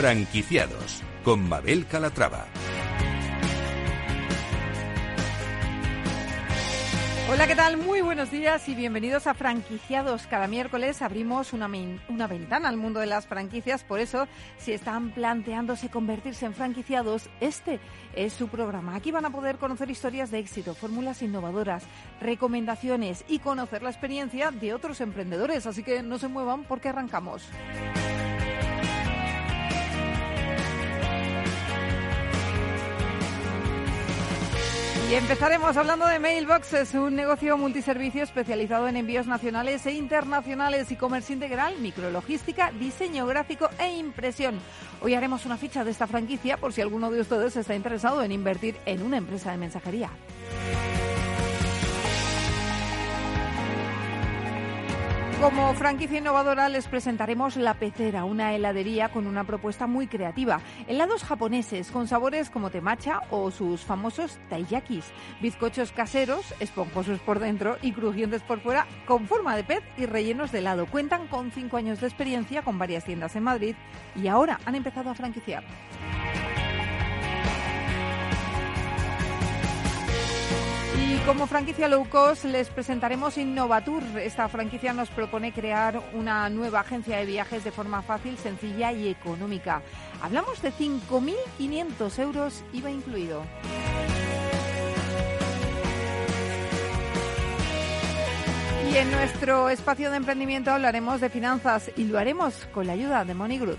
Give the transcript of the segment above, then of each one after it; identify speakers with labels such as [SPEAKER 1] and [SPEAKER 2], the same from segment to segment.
[SPEAKER 1] Franquiciados con Mabel Calatrava.
[SPEAKER 2] Hola, ¿qué tal? Muy buenos días y bienvenidos a Franquiciados. Cada miércoles abrimos una, una, ventana al mundo de las franquicias, por eso, si están planteándose convertirse en franquiciados, este es su programa. Aquí van a poder conocer historias de éxito, fórmulas innovadoras, recomendaciones y conocer la experiencia de otros emprendedores. Así que no se muevan porque arrancamos. Y empezaremos hablando de Mailboxes, un negocio multiservicio especializado en envíos nacionales e internacionales, e-commerce integral, micrologística, diseño gráfico e impresión. Hoy haremos una ficha de esta franquicia por si alguno de ustedes está interesado en invertir en una empresa de mensajería. Como franquicia innovadora les presentaremos La Pecera, una heladería con una propuesta muy creativa. Helados japoneses con sabores como temacha o sus famosos taiyakis. Bizcochos caseros, esponjosos por dentro y crujientes por fuera, con forma de pez y rellenos de helado. Cuentan con cinco años de experiencia con varias tiendas en Madrid y ahora han empezado a franquiciar. Y como franquicia low cost les presentaremos Innovatur. Esta franquicia nos propone crear una nueva agencia de viajes de forma fácil, sencilla y económica. Hablamos de 5.500 euros IVA incluido. Y en nuestro espacio de emprendimiento hablaremos de finanzas y lo haremos con la ayuda de Money Group.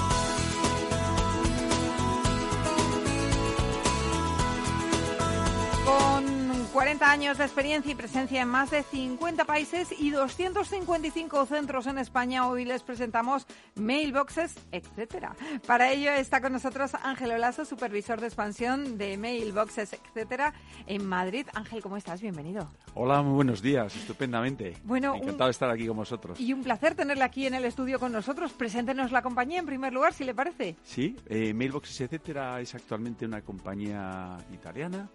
[SPEAKER 2] 40 años de experiencia y presencia en más de 50 países y 255 centros en España. Hoy les presentamos mailboxes, etcétera. Para ello está con nosotros Ángel Olaso, supervisor de expansión de mailboxes, etcétera, en Madrid. Ángel, ¿cómo estás? Bienvenido.
[SPEAKER 3] Hola, muy buenos días. Estupendamente. Bueno, encantado de estar aquí con vosotros.
[SPEAKER 2] Y un placer tenerle aquí en el estudio con nosotros. Preséntenos la compañía en primer lugar, si le parece.
[SPEAKER 3] Sí, eh, mailboxes, etcétera, es actualmente una compañía italiana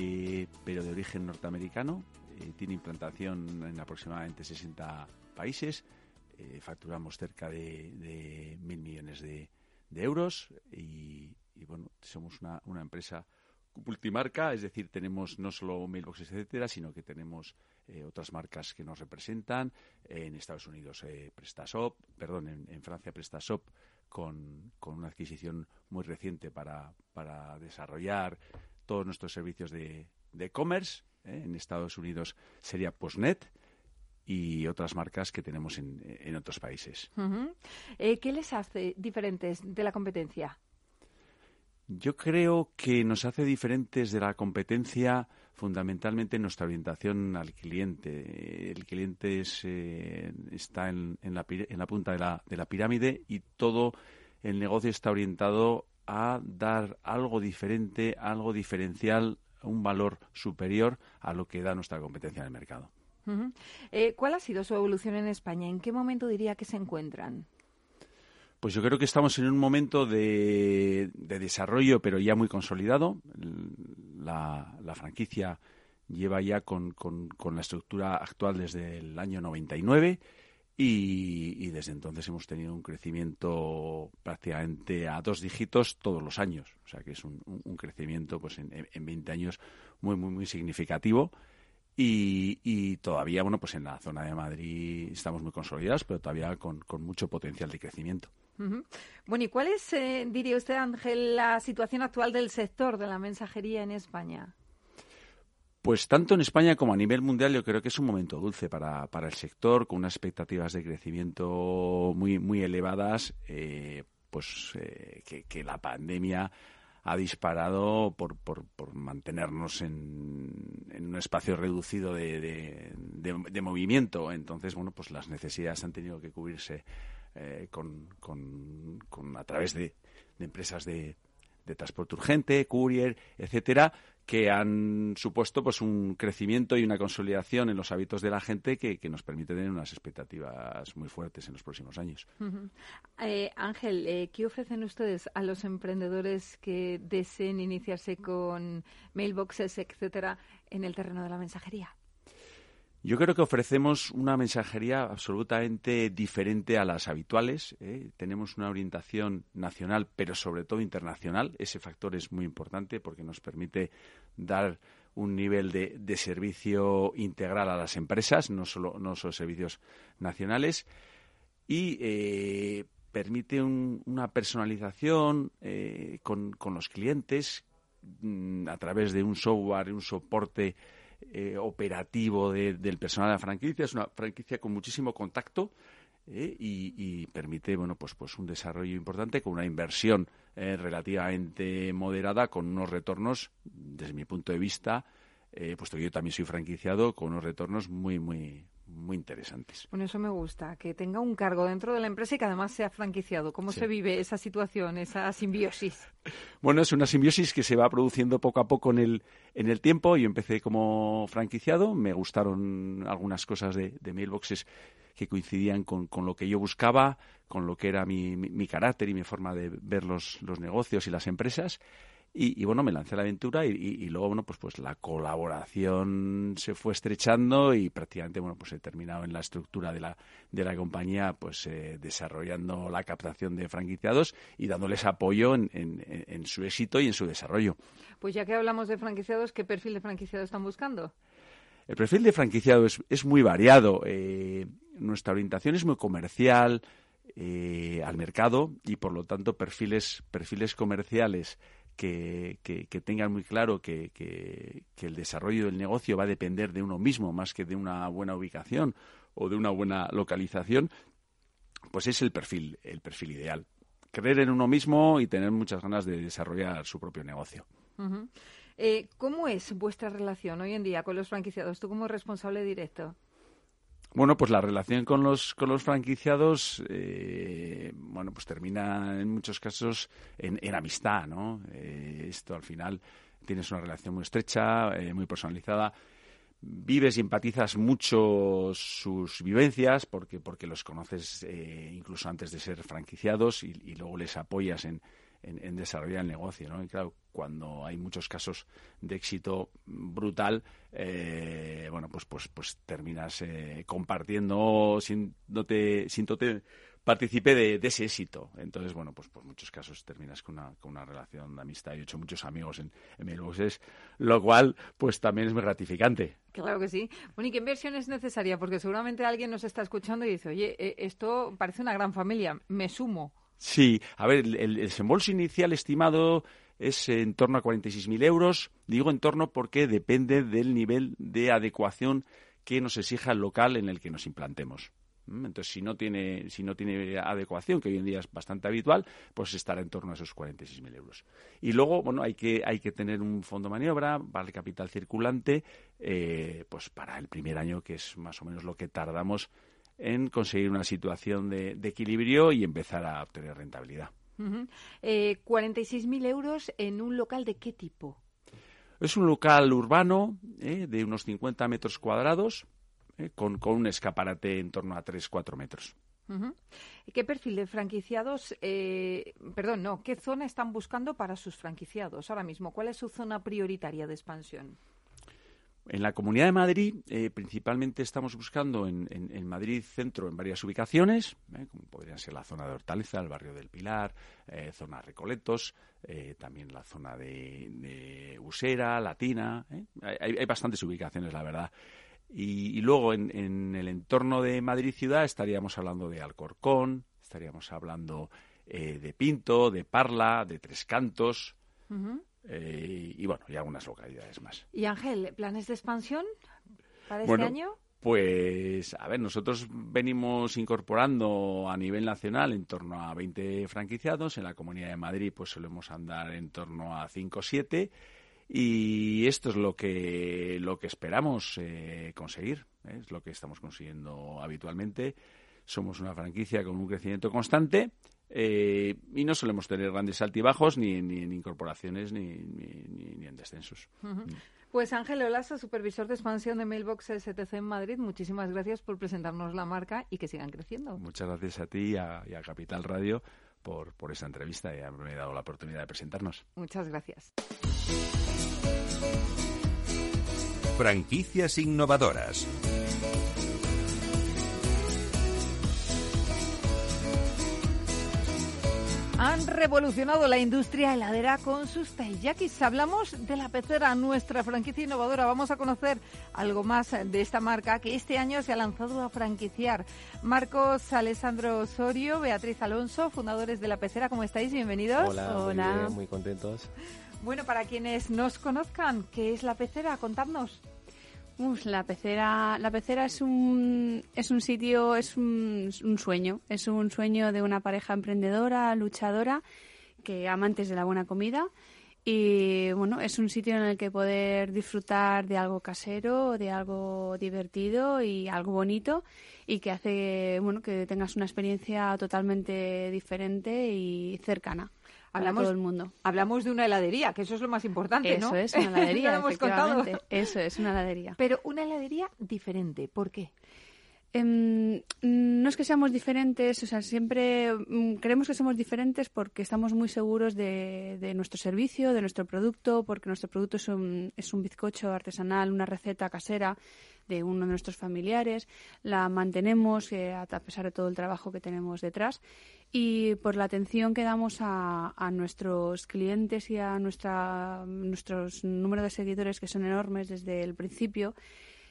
[SPEAKER 3] eh, pero de origen norteamericano. Eh, tiene implantación en aproximadamente 60 países. Eh, facturamos cerca de, mil millones de, euros y, bueno, somos una, empresa multimarca, es decir, tenemos no solo mailboxes, etcétera, sino que tenemos otras marcas que nos representan. en Estados Unidos PrestaShop, perdón, en, Francia PrestaShop con, con, una adquisición muy reciente para, para desarrollar todos nuestros servicios de e-commerce. ¿eh? En Estados Unidos sería Postnet y otras marcas que tenemos en, otros países.
[SPEAKER 2] Eh, ¿Qué les hace diferentes de la competencia?
[SPEAKER 3] Yo creo que nos hace diferentes de la competencia fundamentalmente nuestra orientación al cliente. El cliente eh, está en, la, en, la, punta de la, de la pirámide y todo el negocio está orientado a dar algo diferente, algo diferencial, un valor superior a lo que da nuestra competencia en el mercado.
[SPEAKER 2] Eh, ¿Cuál ha sido su evolución en España? ¿En qué momento diría que se encuentran?
[SPEAKER 3] Pues yo creo que estamos en un momento de, desarrollo, pero ya muy consolidado. La, franquicia lleva ya con, con, la estructura actual desde el año 99 y, desde entonces hemos tenido un crecimiento prácticamente a dos dígitos todos los años. O sea que es un, crecimiento pues en, en, 20 años muy, muy, muy significativo. Y, todavía, bueno, pues en la zona de Madrid estamos muy consolidados, pero todavía con, mucho potencial de crecimiento.
[SPEAKER 2] Bueno, ¿y cuál es, eh, diría usted, Ángel, la situación actual del sector de la mensajería en España?
[SPEAKER 3] Pues tanto en España como a nivel mundial yo creo que es un momento dulce para, para el sector, con unas expectativas de crecimiento muy, muy elevadas, eh, pues eh, que, la pandemia ha disparado por, por, mantenernos en, un espacio reducido de, de, movimiento. Entonces, bueno, pues las necesidades han tenido que cubrirse eh, con, con, con, a través de, empresas de, de transporte urgente, courier, etcétera, que han supuesto pues un crecimiento y una consolidación en los hábitos de la gente que, nos permite tener unas expectativas muy fuertes en los próximos años.
[SPEAKER 2] Eh, Ángel, eh, ¿qué ofrecen ustedes a los emprendedores que deseen iniciarse con mailboxes, etcétera, en el terreno de la mensajería?
[SPEAKER 3] Yo creo que ofrecemos una mensajería absolutamente diferente a las habituales. ¿eh? Tenemos una orientación nacional, pero sobre todo internacional. Ese factor es muy importante porque nos permite dar un nivel de, servicio integral a las empresas, no solo, no solo servicios nacionales. Y eh, permite una personalización eh, con, con, los clientes mm, a través de un software, un soporte eh, operativo del personal de la franquicia. Es una franquicia con muchísimo contacto eh, y, permite bueno pues pues un desarrollo importante con una inversión eh, relativamente moderada con unos retornos desde mi punto de vista puesto que yo también soy franquiciado con unos retornos muy muy muy interesantes.
[SPEAKER 2] Bueno, eso me gusta, que tenga un cargo dentro de la empresa y que además sea franquiciado. ¿Cómo se vive esa situación, esa simbiosis?
[SPEAKER 3] Bueno, es una simbiosis que se va produciendo poco a poco en el, en el tiempo. Yo empecé como franquiciado, me gustaron algunas cosas de, de mailboxes que coincidían con, con, lo que yo buscaba, con lo que era mi, mi, carácter y mi forma de ver los, los negocios y las empresas. Y, bueno, me lancé a la aventura y, luego, bueno, pues, pues la colaboración se fue estrechando y prácticamente, bueno, pues he terminado en la estructura de la, de la compañía, pues eh, desarrollando la captación de franquiciados y dándoles apoyo en, en, su éxito y en su desarrollo.
[SPEAKER 2] Pues ya que hablamos de franquiciados, ¿qué perfil de franquiciado están buscando?
[SPEAKER 3] El perfil de franquiciado es, es muy variado. Eh, nuestra orientación es muy comercial eh, al mercado y, por lo tanto, perfiles, perfiles comerciales que, tengan muy claro que, el desarrollo del negocio va a depender de uno mismo más que de una buena ubicación o de una buena localización, pues es el perfil, el perfil ideal. Creer en uno mismo y tener muchas ganas de desarrollar su propio negocio.
[SPEAKER 2] Eh, ¿Cómo es vuestra relación hoy en día con los franquiciados? Tú como responsable directo.
[SPEAKER 3] Bueno, pues la relación con los, con los franquiciados, eh, bueno, pues termina en muchos casos en, amistad, ¿no? Eh, esto al final tienes una relación muy estrecha, eh, muy personalizada. Vives y empatizas mucho sus vivencias porque, porque los conoces incluso antes de ser franquiciados y luego les apoyas en, en, desarrollar el negocio, ¿no? Y claro, cuando hay muchos casos de éxito brutal, eh, bueno, pues, pues, pues terminas eh, compartiendo sin no te, sin te participe de, ese éxito. Entonces, bueno, pues por muchos casos terminas con una, con una relación de amistad. Yo he hecho muchos amigos en, en lo cual, pues también es muy gratificante.
[SPEAKER 2] Claro que sí. Bueno, ¿y qué inversión es necesaria? Porque seguramente alguien nos está escuchando y dice, oye, eh, esto parece una gran familia, me sumo.
[SPEAKER 3] Sí, a ver, el, desembolso inicial estimado es en torno a 46.000 euros. Digo en torno porque depende del nivel de adecuación que nos exija el local en el que nos implantemos. ¿Mm? Entonces, si no tiene, si no tiene adecuación, que hoy en día es bastante habitual, pues estará en torno a esos 46.000 euros. Y luego, bueno, hay que, hay que tener un fondo de maniobra el capital circulante, eh, pues para el primer año, que es más o menos lo que tardamos en conseguir una situación de, equilibrio y empezar a obtener rentabilidad.
[SPEAKER 2] 46.000 eh, euros en un local de qué tipo?
[SPEAKER 3] Es un local urbano eh, de unos 50 metros cuadrados eh, con, un escaparate en torno a 3-4 metros.
[SPEAKER 2] ¿Qué perfil de franquiciados, perdón, no, qué zona están buscando para sus franquiciados ahora mismo? ¿Cuál es su zona prioritaria de expansión?
[SPEAKER 3] En la Comunidad de Madrid, eh, principalmente estamos buscando en, Madrid Centro en varias ubicaciones, eh, como podrían ser la zona de Hortaleza, el barrio del Pilar, eh, zona Recoletos, también la zona de, Usera, Latina. Hay, bastantes ubicaciones, la verdad. Y, luego en, el entorno de Madrid Ciudad estaríamos hablando de Alcorcón, estaríamos hablando de Pinto, de Parla, de Tres Cantos. Eh, y bueno, y algunas localidades más.
[SPEAKER 2] ¿Y Ángel, planes de expansión para este año?
[SPEAKER 3] Pues, a ver, nosotros venimos incorporando a nivel nacional en torno a 20 franquiciados. En la Comunidad de Madrid, pues solemos andar en torno a 5 o 7. Y esto es lo que, lo que esperamos eh, conseguir. ¿eh? Es lo que estamos consiguiendo habitualmente somos una franquicia con un crecimiento constante eh, y no solemos tener grandes altibajos ni, ni en incorporaciones ni, ni, en descensos.
[SPEAKER 2] Pues Ángel Olaza, supervisor de expansión de Mailbox STC en Madrid, muchísimas gracias por presentarnos la marca y que sigan creciendo.
[SPEAKER 3] Muchas gracias a ti y a, Capital Radio por, por esta entrevista y haberme dado la oportunidad de presentarnos.
[SPEAKER 2] Muchas gracias.
[SPEAKER 1] Franquicias innovadoras.
[SPEAKER 2] Han revolucionado la industria heladera con sus taiyakis. Hablamos de la pecera, nuestra franquicia innovadora. Vamos a conocer algo más de esta marca que este año se ha lanzado a franquiciar. Marcos Alessandro Osorio, Beatriz Alonso, fundadores de la pecera. ¿Cómo estáis? Bienvenidos.
[SPEAKER 4] Hola, Hola. Muy, muy contentos.
[SPEAKER 2] Bueno, para quienes nos conozcan, ¿qué es la pecera? Contadnos
[SPEAKER 5] la pecera, la pecera es un, es un sitio, es un, sueño, es un sueño de una pareja emprendedora, luchadora, que amantes de la buena comida. Y bueno, es un sitio en el que poder disfrutar de algo casero, de algo divertido y algo bonito y que hace bueno que tengas una experiencia totalmente diferente y cercana hablamos, todo el mundo.
[SPEAKER 2] Hablamos de una heladería, que eso es lo más importante,
[SPEAKER 5] eso es una heladería, Eso es una heladería.
[SPEAKER 2] Pero una heladería diferente, ¿por qué?
[SPEAKER 5] Em, no es que seamos diferentes, o sea, siempre mm, creemos que somos diferentes porque estamos muy seguros de, nuestro servicio, de nuestro producto, porque nuestro producto es un, es un bizcocho artesanal, una receta casera de uno de nuestros familiares, la mantenemos eh, a pesar de todo el trabajo que tenemos detrás y por la atención que damos a, nuestros clientes y a nuestra, nuestros números de seguidores que son enormes desde el principio.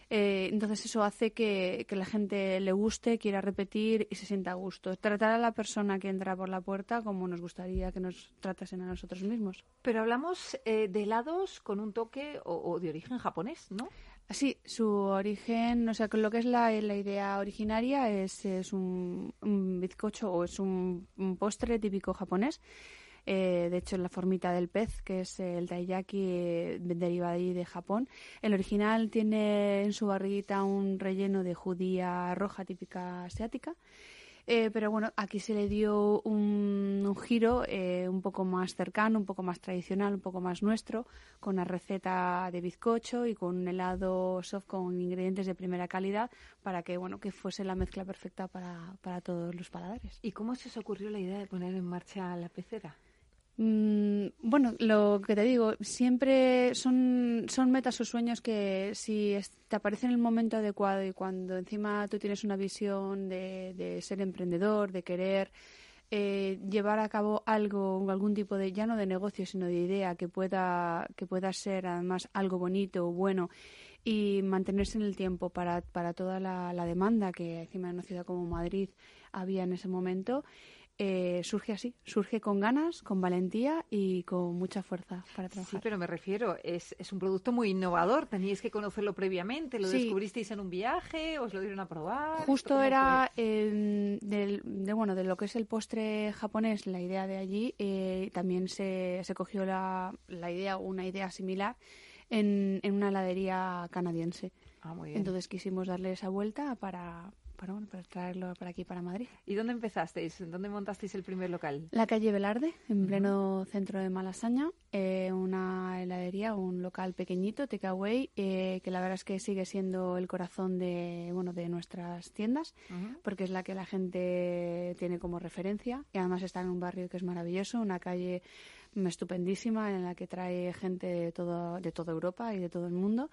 [SPEAKER 5] Eh, entonces eso hace que, que, la gente le guste, quiera repetir y se sienta a gusto. Tratar a la persona que entra por la puerta como nos gustaría que nos tratasen a nosotros mismos.
[SPEAKER 2] Pero hablamos eh, de helados con un toque o, de origen japonés, ¿no?
[SPEAKER 5] Sí, su origen, o sea, lo que es la, la idea originaria es, es un, bizcocho o es un, postre típico japonés. Eh, de hecho, la formita del pez, que es el taiyaki, eh, deriva ahí de Japón. El original tiene en su barriguita un relleno de judía roja típica asiática eh, pero bueno, aquí se le dio un, giro eh, un poco más cercano, un poco más tradicional, un poco más nuestro, con una receta de bizcocho y con un helado soft con ingredientes de primera calidad para que bueno que fuese la mezcla perfecta para, para todos los paladares.
[SPEAKER 2] ¿Y cómo se os ocurrió la idea de poner en marcha la pecera?
[SPEAKER 5] Mm, bueno, lo que te digo, siempre son, son metas o sueños que si te aparecen en el momento adecuado y cuando encima tú tienes una visión de, de ser emprendedor, de querer eh, llevar a cabo algo, algún tipo de, ya no de negocio, sino de idea que pueda, que pueda ser además algo bonito o bueno y mantenerse en el tiempo para, para toda la, la demanda que encima en una ciudad como Madrid había en ese momento eh, surge así, surge con ganas, con valentía y con mucha fuerza para trabajar.
[SPEAKER 2] Sí, pero me refiero, es, es un producto muy innovador, teníais que conocerlo previamente, lo descubristeis en un viaje, os lo dieron a probar.
[SPEAKER 5] Justo era del, de, bueno, de lo que es el postre japonés, la idea de allí, eh, también se, se cogió la, la idea, una idea similar en, en una heladería canadiense.
[SPEAKER 2] Ah, muy bien.
[SPEAKER 5] Entonces quisimos darle esa vuelta para, para, para traerlo para aquí, para Madrid.
[SPEAKER 2] ¿Y dónde empezasteis? ¿Dónde montasteis el primer local?
[SPEAKER 5] La calle Velarde, en pleno centro de Malasaña, eh, una heladería, un local pequeñito, takeaway, eh, que la verdad es que sigue siendo el corazón de, bueno, de nuestras tiendas, porque es la que la gente tiene como referencia y además está en un barrio que es maravilloso, una calle estupendísima en la que trae gente de, todo, de toda Europa y de todo el mundo.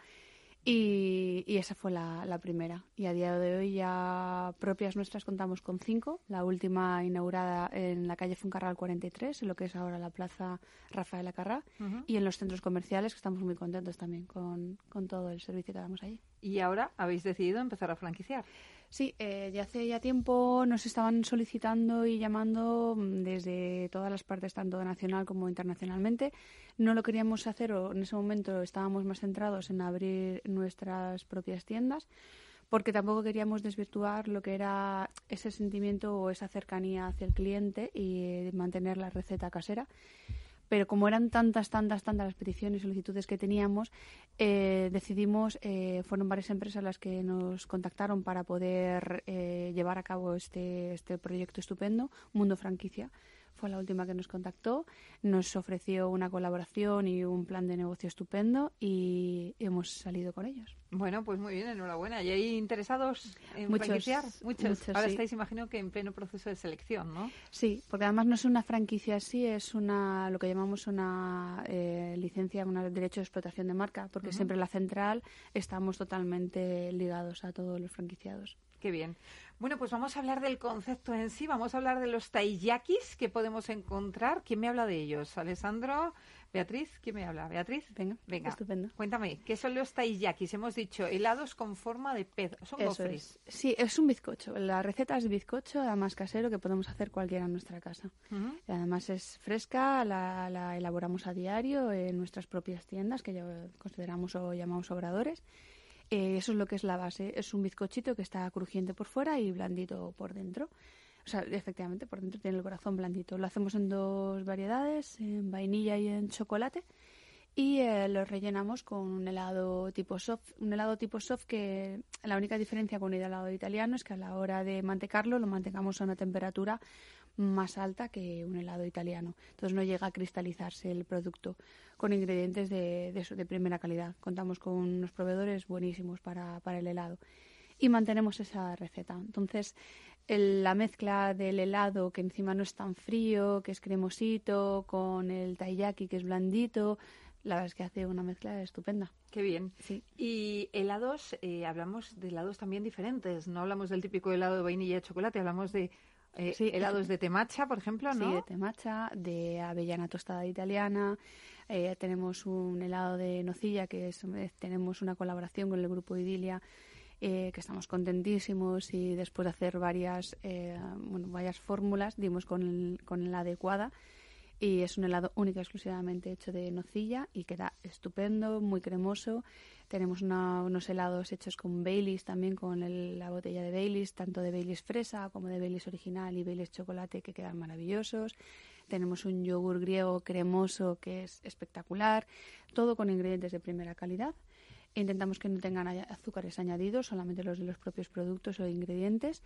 [SPEAKER 5] Y, esa fue la, primera. Y a día de hoy ya propias nuestras contamos con cinco. La última inaugurada en la calle Funcarral 43, en lo que es ahora la plaza Rafael Acarrá. Y en los centros comerciales, que estamos muy contentos también con, con todo el servicio que damos allí.
[SPEAKER 2] Y ahora habéis decidido empezar a franquiciar.
[SPEAKER 5] Sí, eh, ya hace ya tiempo nos estaban solicitando y llamando mm, desde todas las partes, tanto nacional como internacionalmente. No lo queríamos hacer o en ese momento estábamos más centrados en abrir nuestras propias tiendas porque tampoco queríamos desvirtuar lo que era ese sentimiento o esa cercanía hacia el cliente y mantener la receta casera pero como eran tantas, tantas, tantas las peticiones y solicitudes que teníamos, eh, decidimos, eh, fueron varias empresas las que nos contactaron para poder eh, llevar a cabo este, este proyecto estupendo, Mundo Franquicia fue la última que nos contactó, nos ofreció una colaboración y un plan de negocio estupendo y hemos salido con ellos.
[SPEAKER 2] Bueno, pues muy bien, enhorabuena. ¿Y hay interesados en
[SPEAKER 5] muchos,
[SPEAKER 2] franquiciar? Muchos. Ahora estáis, imagino que en pleno proceso de selección, ¿no?
[SPEAKER 5] Sí, porque además no es una franquicia así, es una lo que llamamos una eh, licencia, un derecho de explotación de marca, porque siempre la central estamos totalmente ligados a todos los franquiciados.
[SPEAKER 2] Qué bien. Bueno, pues vamos a hablar del concepto en sí. Vamos a hablar de los taiyakis que podemos encontrar. ¿Quién me habla de ellos? Alessandro, Beatriz, ¿quién me habla? Beatriz,
[SPEAKER 5] venga, venga. Estupendo.
[SPEAKER 2] Cuéntame, ¿qué son los taiyakis? Hemos dicho helados con forma de pez. Son
[SPEAKER 5] Eso Sí, es un bizcocho. La receta es bizcocho, además casero, que podemos hacer cualquiera en nuestra casa. además es fresca, la, la elaboramos a diario en nuestras propias tiendas, que ya consideramos o llamamos obradores eh, eso es lo que es la base. Es un bizcochito que está crujiente por fuera y blandito por dentro. O sea, efectivamente, por dentro tiene el corazón blandito. Lo hacemos en dos variedades, en vainilla y en chocolate. Y eh, lo rellenamos con un helado tipo soft. Un helado tipo soft que la única diferencia con el helado italiano es que a la hora de mantecarlo lo mantengamos a una temperatura más alta que un helado italiano. Entonces no llega a cristalizarse el producto con ingredientes de, de, primera calidad. Contamos con unos proveedores buenísimos para, para el helado y mantenemos esa receta. Entonces, la mezcla del helado, que encima no es tan frío, que es cremosito, con el taiyaki, que es blandito, la verdad es que hace una mezcla estupenda.
[SPEAKER 2] Qué bien. Sí. Y helados, eh, hablamos de helados también diferentes. No hablamos del típico helado de vainilla y chocolate, hablamos de eh, helados de temacha, por ejemplo, ¿no?
[SPEAKER 5] Sí, de temacha, de avellana tostada italiana. Eh, tenemos un helado de nocilla que es, tenemos una colaboración con el grupo Idilia que estamos contentísimos y después de hacer varias, bueno, varias fórmulas dimos con, con la adecuada y es un helado único exclusivamente hecho de nocilla y queda estupendo, muy cremoso tenemos unos helados hechos con Baileys también, con la botella de Baileys, tanto de Baileys fresa como de Baileys original y Baileys chocolate que quedan maravillosos. Tenemos un yogur griego cremoso que es espectacular, todo con ingredientes de primera calidad. Intentamos que no tengan azúcares añadidos, solamente los de los propios productos o ingredientes.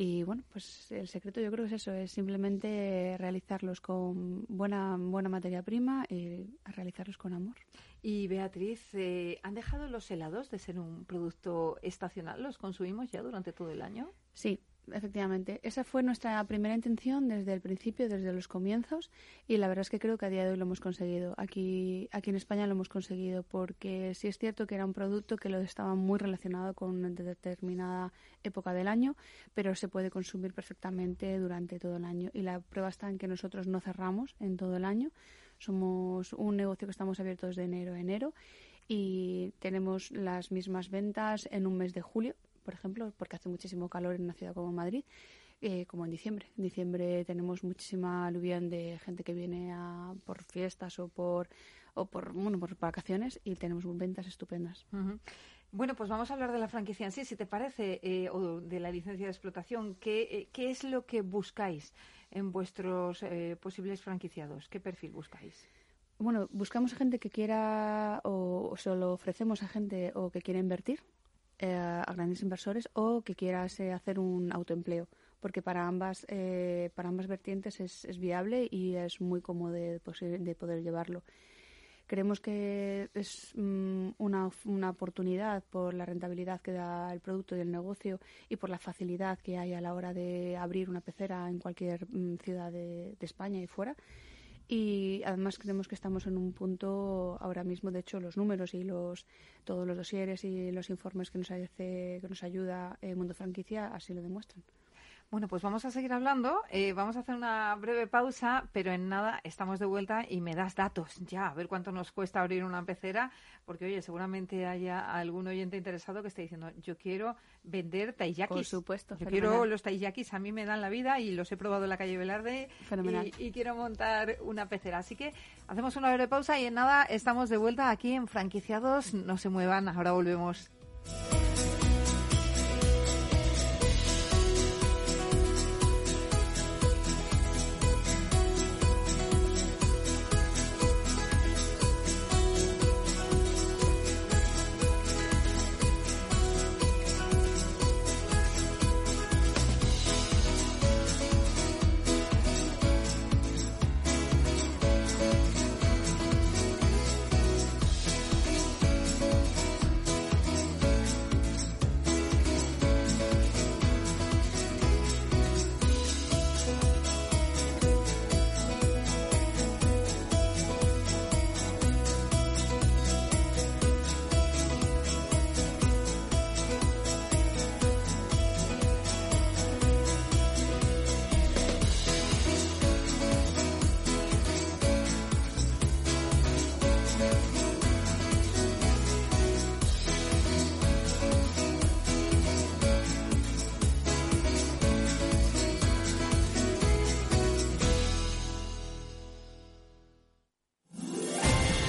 [SPEAKER 5] Y bueno, pues el secreto yo creo que es eso, es simplemente realizarlos con buena, buena materia prima y realizarlos con amor.
[SPEAKER 2] Y Beatriz, eh, ¿han dejado los helados de ser un producto estacional? ¿Los consumimos ya durante todo el año?
[SPEAKER 5] Sí, efectivamente. Esa fue nuestra primera intención desde el principio, desde los comienzos, y la verdad es que creo que a día de hoy lo hemos conseguido. Aquí, aquí en España lo hemos conseguido porque sí es cierto que era un producto que lo estaba muy relacionado con una determinada época del año, pero se puede consumir perfectamente durante todo el año. Y la prueba está en que nosotros no cerramos en todo el año. Somos un negocio que estamos abiertos de enero a enero y tenemos las mismas ventas en un mes de julio por ejemplo, porque hace muchísimo calor en una ciudad como Madrid, eh, como en diciembre. En diciembre tenemos muchísima aluvión de gente que viene a, por fiestas o por, o por, bueno, por vacaciones y tenemos ventas estupendas.
[SPEAKER 2] Bueno, pues vamos a hablar de la franquicia en sí, si te parece, eh, o de la licencia de explotación. ¿Qué, eh, ¿Qué, es lo que buscáis en vuestros posibles franquiciados? ¿Qué perfil buscáis?
[SPEAKER 5] Bueno, buscamos a gente que quiera o, o se lo ofrecemos a gente o que quiera invertir eh, a grandes inversores o que quieras eh, hacer un autoempleo porque para ambas eh, para ambas vertientes es, es, viable y es muy cómodo de, de poder llevarlo. Creemos que es mm, una, una, oportunidad por la rentabilidad que da el producto y el negocio y por la facilidad que hay a la hora de abrir una pecera en cualquier mm, ciudad de, de España y fuera y además creemos que estamos en un punto ahora mismo, de hecho, los números y los todos los dosieres y los informes que nos hace, que nos ayuda el Mundo Franquicia así lo demuestran.
[SPEAKER 2] Bueno, pues vamos a seguir hablando. Eh, vamos a hacer una breve pausa, pero en nada estamos de vuelta y me das datos ya, a ver cuánto nos cuesta abrir una pecera, porque oye, seguramente haya algún oyente interesado que esté diciendo, yo quiero vender taiyakis.
[SPEAKER 5] Por supuesto.
[SPEAKER 2] Yo quiero los taiyakis, a mí me dan la vida y los he probado en la calle Velarde y, y, quiero montar una pecera. Así que hacemos una breve pausa y en nada estamos de vuelta aquí en Franquiciados. No se muevan, ahora volvemos.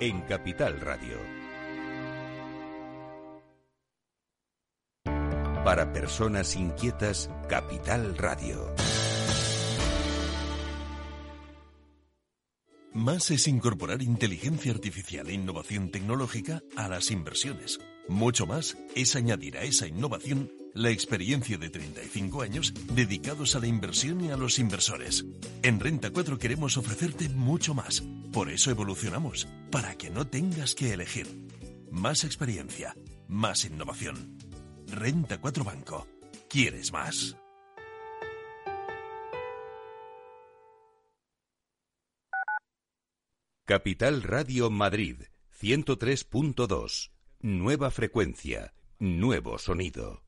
[SPEAKER 1] en Capital Radio. Para personas inquietas, Capital Radio.
[SPEAKER 6] Más es incorporar inteligencia artificial e innovación tecnológica a las inversiones. Mucho más es añadir a esa innovación la experiencia de 35 años dedicados a la inversión y a los inversores. En Renta 4 queremos ofrecerte mucho más. Por eso evolucionamos, para que no tengas que elegir. Más experiencia, más innovación. Renta 4 Banco. ¿Quieres más?
[SPEAKER 1] Capital Radio Madrid 103.2. Nueva frecuencia, nuevo sonido.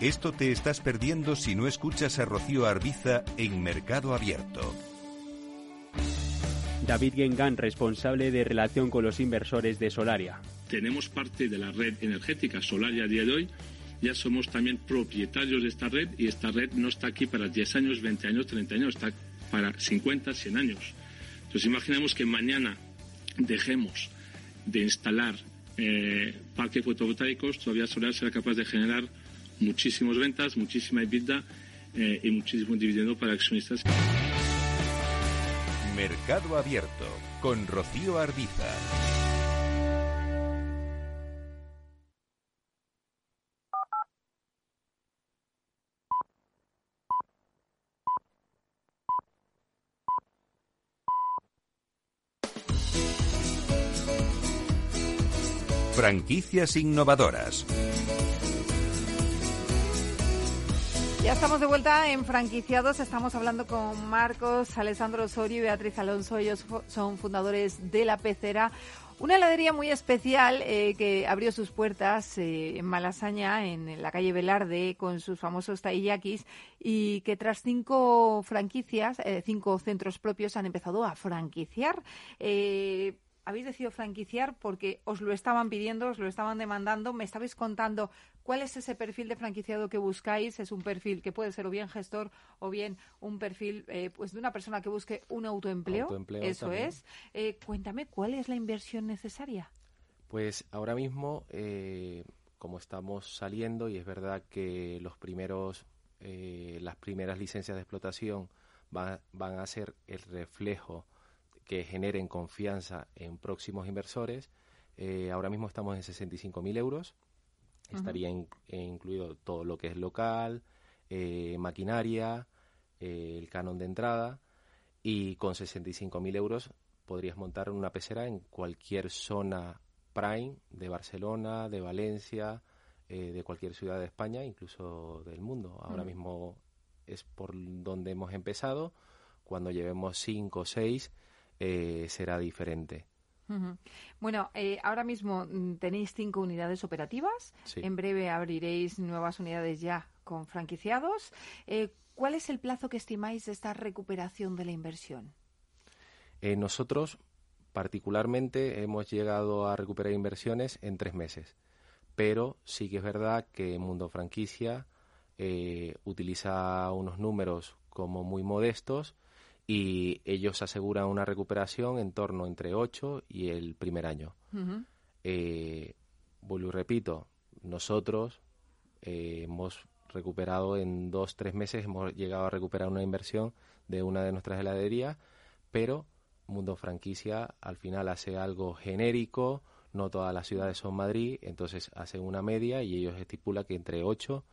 [SPEAKER 1] Esto te estás perdiendo si no escuchas a Rocío Arbiza en Mercado Abierto.
[SPEAKER 7] David Gengan, responsable de relación con los inversores de Solaria.
[SPEAKER 8] Tenemos parte de la red energética Solaria a día de hoy. Ya somos también propietarios de esta red y esta red no está aquí para 10 años, 20 años, 30 años, está para 50, 100 años. Entonces imaginemos que mañana dejemos de instalar eh, parques fotovoltaicos, todavía Solar será capaz de generar muchísimas ventas, muchísima EBITDA eh, y muchísimo dividendo para accionistas.
[SPEAKER 1] Mercado Abierto con Rocío Arbiza. Franquicias innovadoras.
[SPEAKER 2] Ya estamos de vuelta en franquiciados. Estamos hablando con Marcos, Alessandro Osorio y Beatriz Alonso. Ellos son fundadores de La Pecera. Una heladería muy especial eh, que abrió sus puertas eh, en Malasaña, en la calle Velarde, con sus famosos taiyakis, y que tras cinco franquicias, eh, cinco centros propios, han empezado a franquiciar habéis decidido franquiciar porque os lo estaban pidiendo, os lo estaban demandando. Me estabais contando cuál es ese perfil de franquiciado que buscáis. Es un perfil que puede ser o bien gestor o bien un perfil eh, pues de una persona que busque un autoempleo. Eso es. Eh, cuéntame, ¿cuál es la inversión necesaria?
[SPEAKER 4] Pues ahora mismo eh, como estamos saliendo y es verdad que los primeros, eh, las primeras licencias de explotación van, van a ser el reflejo que generen confianza en próximos inversores. Eh, ahora mismo estamos en 65.000 euros. Estaría incluido todo lo que es local, eh, maquinaria, eh, el canon de entrada y con 65.000 euros podrías montar una pecera en cualquier zona prime de Barcelona, de Valencia, de cualquier ciudad de España, incluso del mundo. Ahora mismo es por donde hemos empezado. Cuando llevemos cinco o seis, eh, será diferente.
[SPEAKER 2] Bueno, eh, ahora mismo mm, tenéis cinco unidades operativas. En breve abriréis nuevas unidades ya con franquiciados. Eh, ¿Cuál es el plazo que estimáis de esta recuperación de la inversión?
[SPEAKER 4] nosotros, particularmente, hemos llegado a recuperar inversiones en tres meses. Pero sí que es verdad que Mundo Franquicia utiliza unos números como muy modestos y ellos aseguran una recuperación en torno entre 8 y el primer año. Eh, vuelvo y repito, nosotros eh, hemos recuperado en dos, tres meses, hemos llegado a recuperar una inversión de una de nuestras heladerías, pero Mundo Franquicia al final hace algo genérico, no todas las ciudades son Madrid, entonces hacen una media y ellos estipulan que entre 8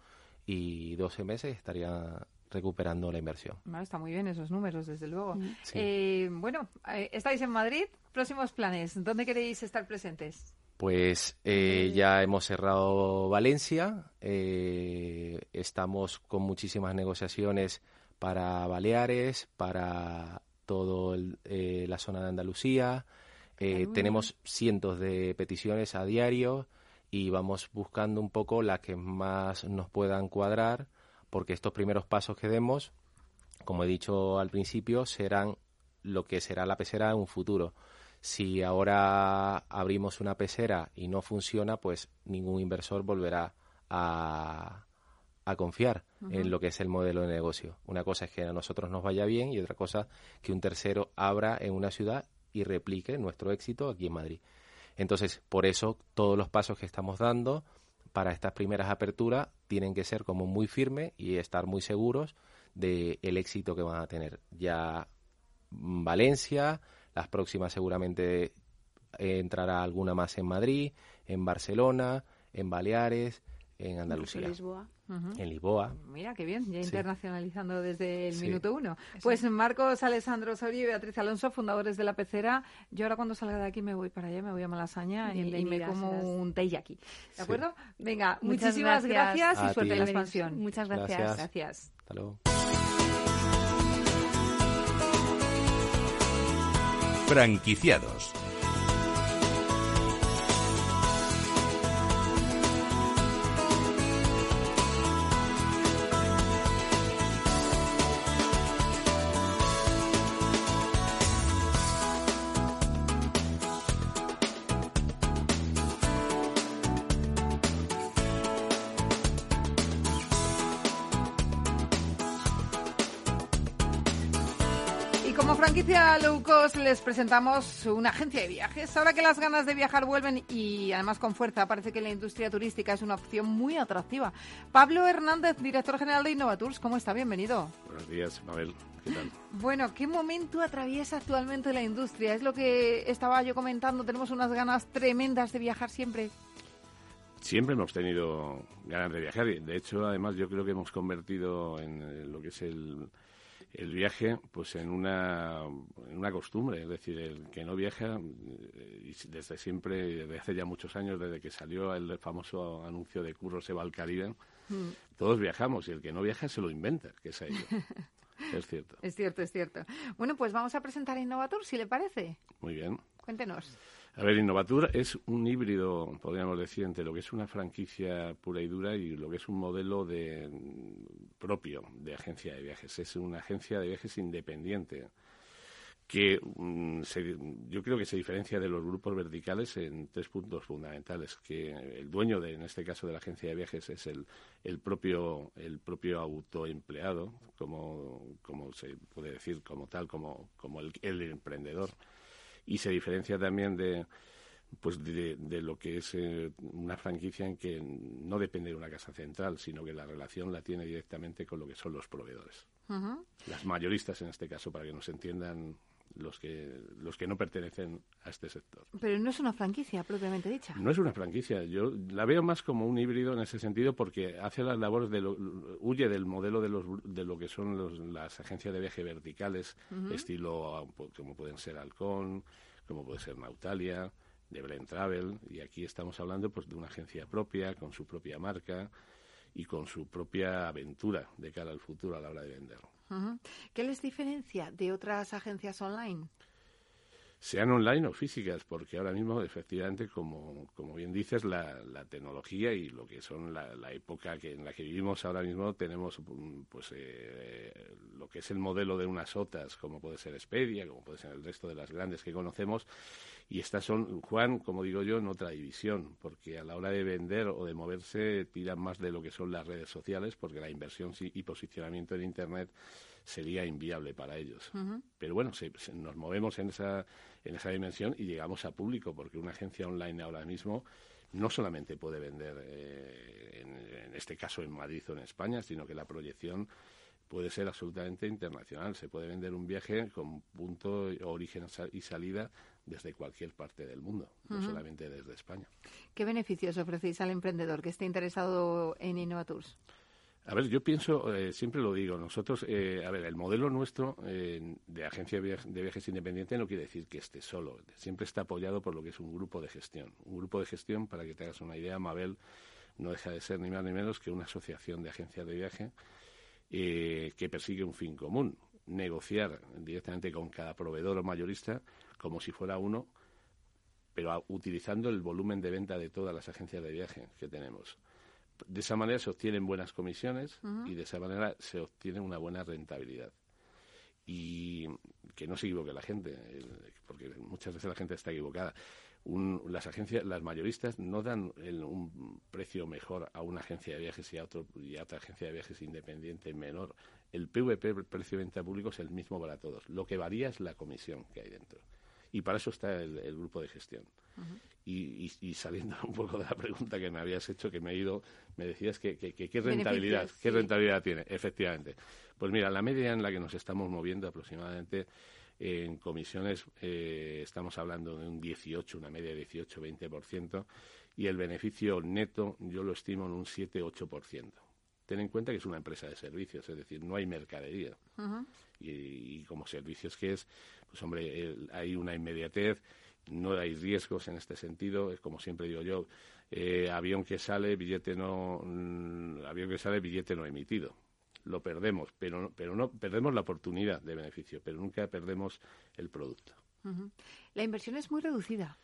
[SPEAKER 4] y 12 meses estarían recuperando la inversión.
[SPEAKER 2] está muy bien esos números, desde luego. Eh, bueno, eh, estáis en Madrid. Próximos planes. ¿Dónde queréis estar presentes?
[SPEAKER 4] Pues eh, ya hemos cerrado Valencia. estamos con muchísimas negociaciones para Baleares, para toda la zona de Andalucía. tenemos cientos de peticiones a diario y vamos buscando un poco las que más nos puedan cuadrar porque estos primeros pasos que demos, como he dicho al principio, serán lo que será la pecera en un futuro. Si ahora abrimos una pecera y no funciona, pues ningún inversor volverá a, confiar en lo que es el modelo de negocio. Una cosa es que a nosotros nos vaya bien y otra cosa que un tercero abra en una ciudad y replique nuestro éxito aquí en Madrid. Entonces, por eso todos los pasos que estamos dando para estas primeras aperturas tienen que ser como muy firmes y estar muy seguros del el éxito que van a tener. Ya Valencia, las próximas seguramente entrará alguna más en Madrid, en Barcelona, en Baleares, en Andalucía. En Lisboa.
[SPEAKER 2] Mira, qué bien, ya internacionalizando desde el minuto uno. Pues Marcos Alessandro Soria y Beatriz Alonso, fundadores de La Pecera. Yo ahora cuando salga de aquí me voy para allá, me voy a Malasaña y, me como un aquí. ¿De acuerdo? Venga, muchísimas gracias, y suerte en la expansión.
[SPEAKER 5] Muchas gracias.
[SPEAKER 2] Gracias.
[SPEAKER 4] Hasta luego.
[SPEAKER 1] Franquiciados
[SPEAKER 2] franquicia low les presentamos una agencia de viajes. Ahora que las ganas de viajar vuelven y además con fuerza, parece que la industria turística es una opción muy atractiva. Pablo Hernández, director general de Innovatours, ¿cómo está? Bienvenido.
[SPEAKER 9] Buenos días, Mabel. ¿Qué tal?
[SPEAKER 2] Bueno, ¿qué momento atraviesa actualmente la industria? Es lo que estaba yo comentando. Tenemos unas ganas tremendas de viajar siempre.
[SPEAKER 9] Siempre hemos tenido ganas de viajar. De hecho, además, yo creo que hemos convertido en lo que es el el viaje pues en una, en una costumbre, es decir, el que no viaja, eh, y desde siempre, desde hace ya muchos años, desde que salió el famoso anuncio de Curro se va al Caribe, mm. todos viajamos y el que no viaja se lo inventa, que es ello. es cierto.
[SPEAKER 2] Es cierto, es cierto. Bueno, pues vamos a presentar a Innovator, si le parece.
[SPEAKER 9] Muy bien.
[SPEAKER 2] Cuéntenos.
[SPEAKER 9] A ver, Innovatur es un híbrido, podríamos decir, entre lo que es una franquicia pura y dura y lo que es un modelo de, propio de agencia de viajes. Es una agencia de viajes independiente que mm, yo creo que se diferencia de los grupos verticales en tres puntos fundamentales que el dueño de en este caso de la agencia de viajes es el, el propio el propio autoempleado como como se puede decir como tal como el emprendedor y se diferencia también de, pues de, lo que es eh, una franquicia en que no depende de una casa central, sino que la relación la tiene directamente con lo que son los proveedores. Las mayoristas en este caso, para que nos entiendan los que los que no pertenecen a este sector.
[SPEAKER 2] Pero no es una franquicia propiamente dicha.
[SPEAKER 9] No es una franquicia. Yo la veo más como un híbrido en ese sentido porque hace las labores de huye del modelo de, los, de lo que son las agencias de viaje verticales, estilo como pueden ser Halcón, como puede ser Nautalia, de Brent Travel y aquí estamos hablando pues de una agencia propia con su propia marca y con su propia aventura de cara al futuro a la hora de vender.
[SPEAKER 2] ¿Qué les diferencia de otras agencias online?
[SPEAKER 9] sean online o físicas, porque ahora mismo, efectivamente, como, como bien dices, la, la tecnología y lo que son la, la, época que en la que vivimos ahora mismo, tenemos pues eh, lo que es el modelo de unas OTAs, como puede ser Expedia, como puede ser el resto de las grandes que conocemos, y estas son, Juan, como digo yo, en otra división, porque a la hora de vender o de moverse tiran más de lo que son las redes sociales, porque la inversión y posicionamiento en Internet sería inviable para ellos. Pero bueno, nos movemos en esa, en esa dimensión y llegamos a público, porque una agencia online ahora mismo no solamente puede vender, eh, en, este caso en Madrid o en España, sino que la proyección puede ser absolutamente internacional. Se puede vender un viaje con punto, origen y salida desde cualquier parte del mundo, no solamente desde España.
[SPEAKER 2] ¿Qué beneficios ofrecéis al emprendedor que esté interesado en Innovatours?
[SPEAKER 9] A ver, yo pienso, eh, siempre lo digo, nosotros, eh, a ver, el modelo nuestro eh, de agencia de, viajes independiente no quiere decir que esté solo, siempre está apoyado por lo que es un grupo de gestión. Un grupo de gestión, para que te hagas una idea, Mabel no deja de ser ni más ni menos que una asociación de agencias de viaje que persigue un fin común, negociar directamente con cada proveedor o mayorista como si fuera uno, pero utilizando el volumen de venta de todas las agencias de viaje que tenemos de esa manera se obtienen buenas comisiones y de esa manera se obtiene una buena rentabilidad. Y que no se equivoque la gente, porque muchas veces la gente está equivocada. las agencias, las mayoristas no dan un precio mejor a una agencia de viajes y a, otro, y a otra agencia de viajes independiente menor. El PVP, el precio de venta público, es el mismo para todos. Lo que varía es la comisión que hay dentro. Y para eso está el grupo de gestión y, saliendo un poco de la pregunta que me habías hecho, que me he ido, me decías que, qué rentabilidad, qué rentabilidad tiene, efectivamente. Pues mira, la media en la que nos estamos moviendo aproximadamente en comisiones eh, estamos hablando de un 18, una media de 18-20%, y el beneficio neto yo lo estimo en un 7-8%. Ten en cuenta que es una empresa de servicios, es decir, no hay mercadería. y, como servicios que es, pues hombre, hay una inmediatez, no hay riesgos en este sentido, es como siempre digo yo, eh, avión que sale, billete no, mm, avión que sale, billete no emitido. Lo perdemos, pero, pero no perdemos la oportunidad de beneficio, pero nunca perdemos el producto.
[SPEAKER 2] La inversión es muy reducida.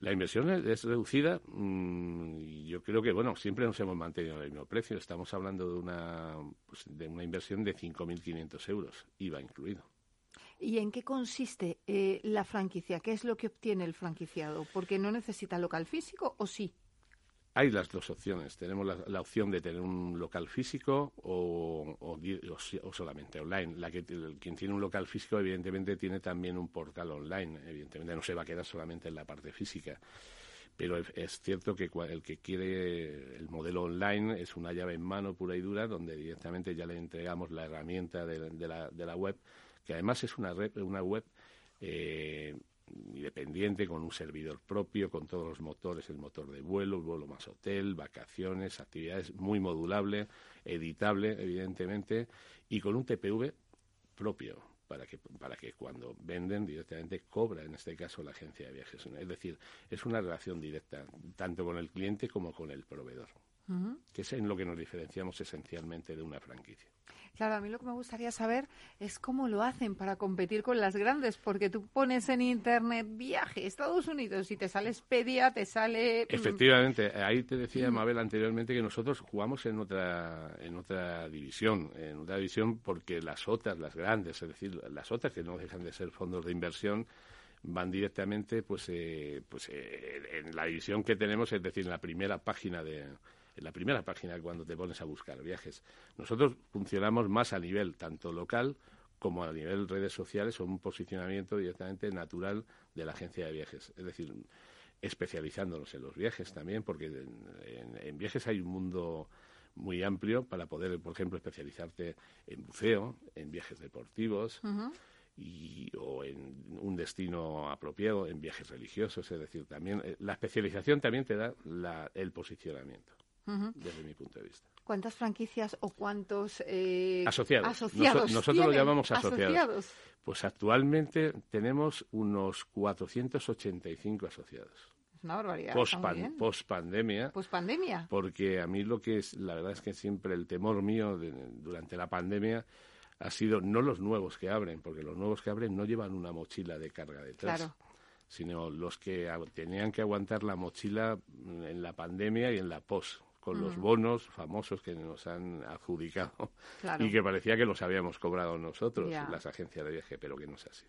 [SPEAKER 9] La inversión es, reducida mm, y yo creo que, bueno, siempre nos hemos mantenido en el mismo precio. Estamos hablando de una, pues, de una inversión de 5.500 euros, IVA incluido.
[SPEAKER 2] ¿Y en qué consiste eh, la franquicia? ¿Qué es lo que obtiene el franquiciado? ¿Porque no necesita local físico o sí?
[SPEAKER 9] Hay las dos opciones. Tenemos la, opción de tener un local físico o, o, solamente online. La que, quien tiene un local físico, evidentemente, tiene también un portal online. Evidentemente, no se va a quedar solamente en la parte física. Pero es cierto que el que quiere el modelo online es una llave en mano pura y dura, donde directamente ya le entregamos la herramienta de la web que además es una, una web eh, independiente, con un servidor propio, con todos los motores, el motor de vuelo, vuelo más hotel, vacaciones, actividades, muy modulable, editable, evidentemente, y con un TPV propio, para que, para que cuando venden directamente cobra, en este caso, la agencia de viajes. Es decir, es una relación directa, tanto con el cliente como con el proveedor, que es en lo que nos diferenciamos esencialmente de una franquicia.
[SPEAKER 2] Claro, a mí lo que me gustaría saber es cómo lo hacen para competir con las grandes, porque tú pones en internet viaje Estados Unidos y te sale Expedia, te sale...
[SPEAKER 9] Mm, Efectivamente, ahí te decía. Mabel anteriormente que nosotros jugamos en otra, en otra división, en otra división porque las otras, las grandes, es decir, las otras que no dejan de ser fondos de inversión, van directamente pues, eh, pues eh, en la división que tenemos, es decir, en la primera página de en la primera página cuando te pones a buscar viajes. Nosotros funcionamos más a nivel tanto local como a nivel redes sociales o un posicionamiento directamente natural de la agencia de viajes. Es decir, especializándonos en los viajes también, porque en, viajes hay un mundo muy amplio para poder, por ejemplo, especializarte en buceo, en viajes deportivos. Y, o en un destino apropiado, en viajes religiosos, es decir, también eh, la especialización también te da el posicionamiento, desde mi punto de vista.
[SPEAKER 2] ¿Cuántas franquicias o cuántos eh,
[SPEAKER 9] asociados? nosotros lo llamamos asociados. Pues actualmente tenemos unos 485 asociados.
[SPEAKER 2] Es una barbaridad.
[SPEAKER 9] Post, pandemia.
[SPEAKER 2] Post pandemia.
[SPEAKER 9] Porque a mí lo que es, la verdad es que siempre el temor mío durante la pandemia ha sido no los nuevos que abren, porque los nuevos que abren no llevan una mochila de carga detrás. Sino los que tenían que aguantar la mochila en la pandemia y en la post con los bonos famosos que nos han adjudicado y que parecía que los habíamos cobrado nosotros, las agencias de viaje, pero que no es así.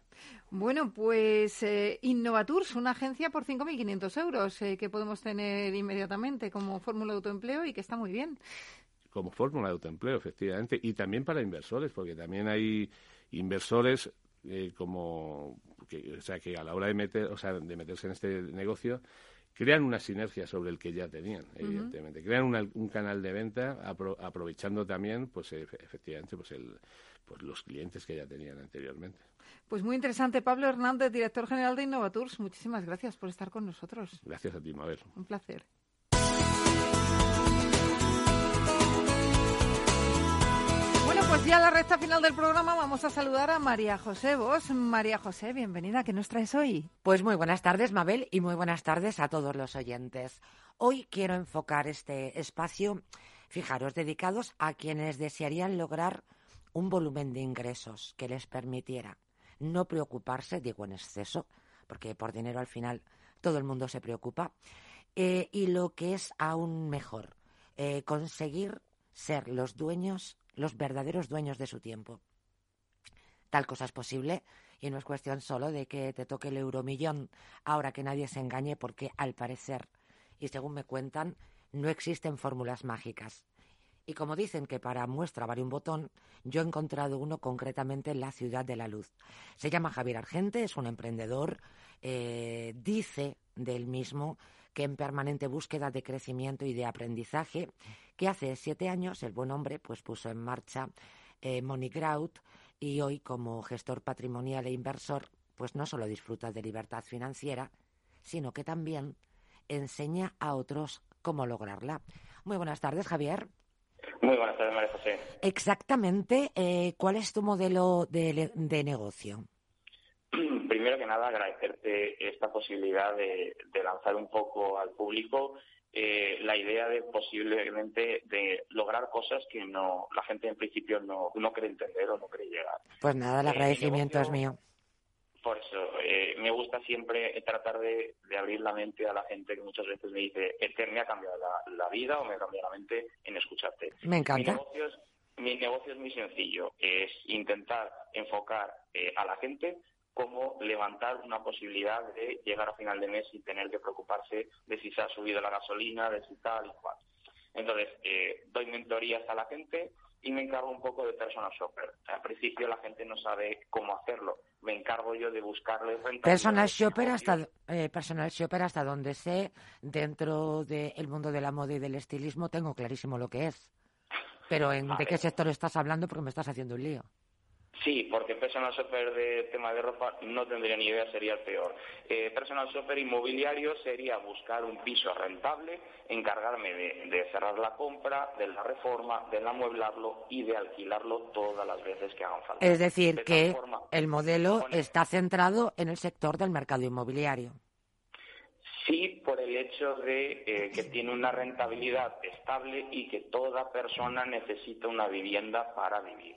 [SPEAKER 2] Bueno, pues eh, Innovatours, una agencia por 5.500 euros eh, que podemos tener inmediatamente como fórmula de autoempleo y que está muy bien.
[SPEAKER 9] Como fórmula de autoempleo, efectivamente, y también para inversores, porque también hay inversores eh, como que, o sea que a la hora de meter o sea de meterse en este negocio crean una sinergia sobre el que ya tenían, evidentemente. Crean un canal de venta aprovechando también, pues efectivamente, pues, el, pues los clientes que ya tenían anteriormente.
[SPEAKER 2] Pues muy interesante. Pablo Hernández, director general de Innovatours, muchísimas gracias por estar con nosotros.
[SPEAKER 9] Gracias a ti, Mabel.
[SPEAKER 2] Un placer. Ya la recta final del programa vamos a saludar a María José Vos. María José, bienvenida. ¿Qué nos traes hoy?
[SPEAKER 10] Pues muy buenas tardes, Mabel, y muy buenas tardes a todos los oyentes. Hoy quiero enfocar este espacio, fijaros, dedicados a quienes desearían lograr un volumen de ingresos que les permitiera no preocuparse, digo en exceso, porque por dinero al final todo el mundo se preocupa, eh, y lo que es aún mejor, eh, conseguir ser los dueños los verdaderos dueños de su tiempo. Tal cosa es posible y no es cuestión solo de que te toque el euromillón ahora que nadie se engañe porque al parecer, y según me cuentan, no existen fórmulas mágicas. Y como dicen que para muestra vale un botón, yo he encontrado uno concretamente en la Ciudad de la Luz. Se llama Javier Argente, es un emprendedor, eh, dice del mismo que en permanente búsqueda de crecimiento y de aprendizaje, que hace siete años el buen hombre pues puso en marcha eh, Grout y hoy como gestor patrimonial e inversor pues no solo disfruta de libertad financiera, sino que también enseña a otros cómo lograrla. Muy buenas tardes, Javier.
[SPEAKER 11] Muy buenas tardes, María José.
[SPEAKER 10] Exactamente, eh, ¿cuál es tu modelo de, de negocio?
[SPEAKER 11] Primero que nada agradecerte esta posibilidad de, lanzar un poco al público eh, la idea de posiblemente de lograr cosas que no la gente en principio no, no cree entender o no cree llegar.
[SPEAKER 10] Pues nada, el eh, agradecimiento es mío.
[SPEAKER 11] Por eso, eh, me gusta siempre tratar de, abrir la mente a la gente que muchas veces me dice, que me ha cambiado la, vida o me ha cambiado la mente en escucharte.
[SPEAKER 10] Me encanta.
[SPEAKER 11] Mi negocio es, muy sencillo, es intentar enfocar a la gente cómo levantar una posibilidad de llegar a final de mes sin tener que preocuparse de si se ha subido la gasolina, de si tal y cual. Entonces, eh, doy mentorías a la gente y me encargo un poco de personal shopper. Al principio la gente no sabe cómo hacerlo. Me encargo yo de buscarle
[SPEAKER 10] Personal shopper hasta eh, personal shopper hasta donde sé dentro del mundo de la moda y del estilismo tengo clarísimo lo que es. Pero en de qué sector estás hablando porque me estás haciendo un lío.
[SPEAKER 11] Sí, porque personal shopper de tema de ropa no tendría ni idea, sería el peor. Eh, personal shopper inmobiliario sería buscar un piso rentable, encargarme de, cerrar la compra, de la reforma, de amueblarlo y de alquilarlo todas las veces que hagan falta.
[SPEAKER 10] Es decir, que el modelo está centrado en el sector del mercado inmobiliario.
[SPEAKER 11] Sí, por el hecho de eh, que tiene una rentabilidad estable y que toda persona necesita una vivienda para vivir.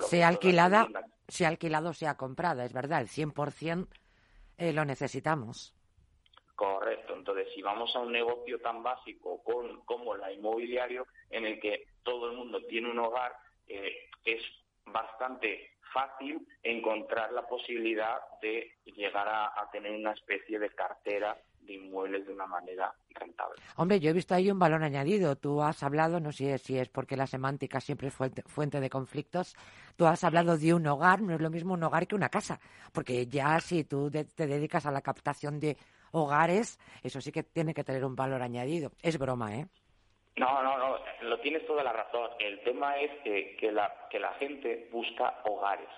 [SPEAKER 10] sea alquilada, sea alquilado sea comprada, es verdad, el 100% eh, lo necesitamos.
[SPEAKER 11] Correcto. Entonces, si vamos a un negocio tan básico como el inmobiliario, en el que todo el mundo tiene un hogar, eh, es bastante fácil encontrar la posibilidad de llegar a, tener una especie de cartera de inmuebles de una manera rentable.
[SPEAKER 10] Hombre, yo he visto ahí un valor añadido. Tú has hablado, no sé si es porque la semántica siempre es fuente, fuente de conflictos, tú has hablado de un hogar, no es lo mismo un hogar que una casa, porque ya si tú te dedicas a la captación de hogares, eso sí que tiene que tener un valor añadido. Es broma, ¿eh?
[SPEAKER 11] No, no, no, lo tienes toda la razón. El tema es que, la, que la gente busca hogares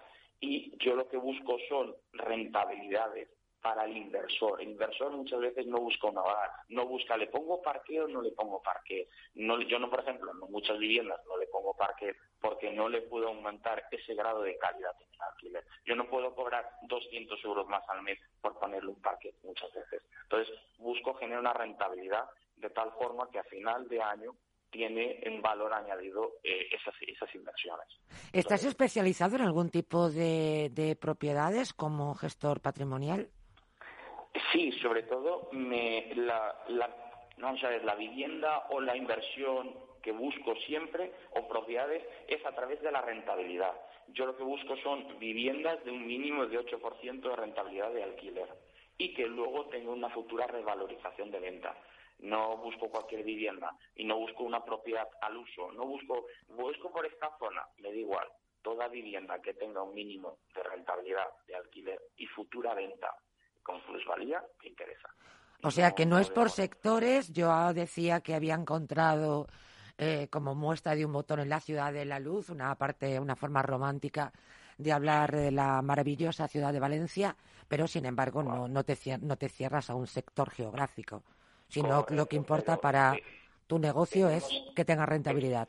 [SPEAKER 11] y yo lo que busco son rentabilidades para el inversor. El inversor muchas veces no busca un hogar, no busca, ¿le pongo parqueo o no le pongo parqueo? No, yo no, por ejemplo, en muchas viviendas no le pongo parqueo porque no le puedo aumentar ese grado de calidad en el alquiler. Yo no puedo cobrar 200 euros más al mes por ponerle un parque muchas veces. Entonces, busco generar una rentabilidad de tal forma que a final de año tiene en valor añadido eh, esas inversiones.
[SPEAKER 10] ¿Estás especializado en algún tipo de, propiedades como gestor patrimonial?
[SPEAKER 11] Sí, sobre todo me, la, la, la vivienda o la inversión que busco siempre o propiedades es a través de la rentabilidad. Yo lo que busco son viviendas de un mínimo de 8% de rentabilidad de alquiler y que luego tenga una futura revalorización de venta. No busco cualquier vivienda y no busco una propiedad al uso, no busco, busco por esta zona, me da igual, toda vivienda que tenga un mínimo de rentabilidad de alquiler y futura venta con plusvalía me interesa.
[SPEAKER 10] O sea que no es por sectores, yo decía que había encontrado eh, como muestra de un botón en la ciudad de la luz, una parte, una forma romántica de hablar de la maravillosa ciudad de Valencia, pero sin embargo no, no, te, no te cierras a un sector geográfico sino lo que importa para tu negocio es que tenga rentabilidad.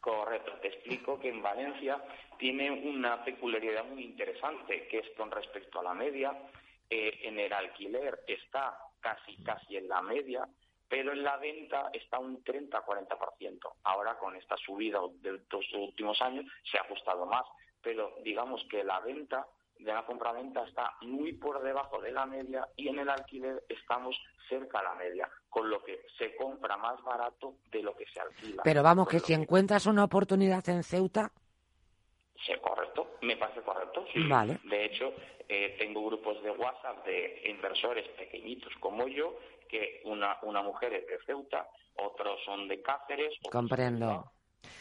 [SPEAKER 11] Correcto, te explico que en Valencia tiene una peculiaridad muy interesante, que es con respecto a la media, eh, en el alquiler está casi, casi en la media, pero en la venta está un 30-40%. Ahora con esta subida de los últimos años se ha ajustado más, pero digamos que la venta de la compra-venta está muy por debajo de la media y en el alquiler estamos cerca a la media, con lo que se compra más barato de lo que se alquila.
[SPEAKER 10] Pero vamos, que si encuentras una oportunidad en Ceuta...
[SPEAKER 11] Sí, correcto, me parece correcto.
[SPEAKER 10] Vale.
[SPEAKER 11] De hecho, tengo grupos de WhatsApp de inversores pequeñitos como yo, que una, una mujer es de Ceuta, otros son de Cáceres.
[SPEAKER 10] Comprendo.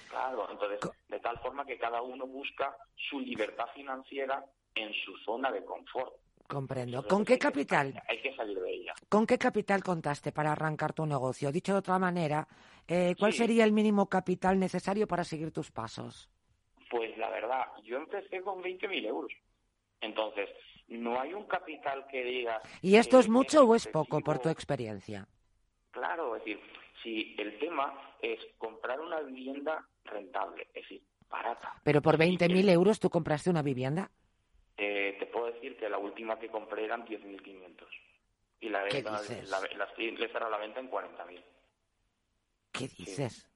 [SPEAKER 11] Claro, entonces, de tal forma que cada uno busca su libertad financiera en su zona de confort.
[SPEAKER 10] Comprendo. ¿Con qué capital?
[SPEAKER 11] hay que salir de ella.
[SPEAKER 10] ¿Con qué capital contaste para arrancar tu negocio? Dicho de otra manera, eh, ¿cuál sería el mínimo capital necesario para seguir tus pasos?
[SPEAKER 11] Pues la verdad, yo empecé con 20.000 euros. Entonces, no hay un capital que diga...
[SPEAKER 10] ¿Y esto es mucho o es poco por tu experiencia?
[SPEAKER 11] Claro, es decir, si el tema es comprar una vivienda rentable, es decir, barata.
[SPEAKER 10] Pero por 20.000 euros tú compraste una vivienda.
[SPEAKER 11] Eh, te puedo decir que la última que compré eran 10.500. Y la venta, la, la, la venta en 40.000.
[SPEAKER 10] ¿Qué dices?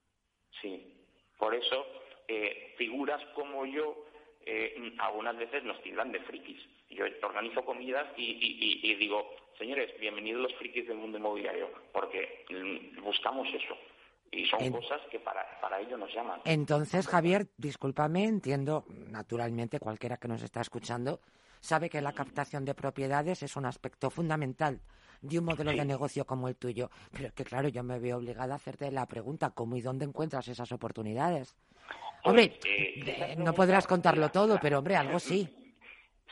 [SPEAKER 11] Sí. Por eso, eh, figuras como yo, eh, algunas veces nos tildan de frikis. Yo organizo comidas y, digo, señores, bienvenidos los frikis del mundo inmobiliario, porque mm, buscamos eso. Y son cosas que para, para ello nos llaman.
[SPEAKER 10] Entonces, Javier, discúlpame, entiendo, naturalmente, cualquiera que nos está escuchando sabe que la captación de propiedades es un aspecto fundamental de un modelo de negocio como el tuyo. Pero es que, claro, yo me veo obligada a hacerte la pregunta, ¿cómo y dónde encuentras esas oportunidades? Hombre, eh, no podrás contarlo todo, pero, hombre, algo sí.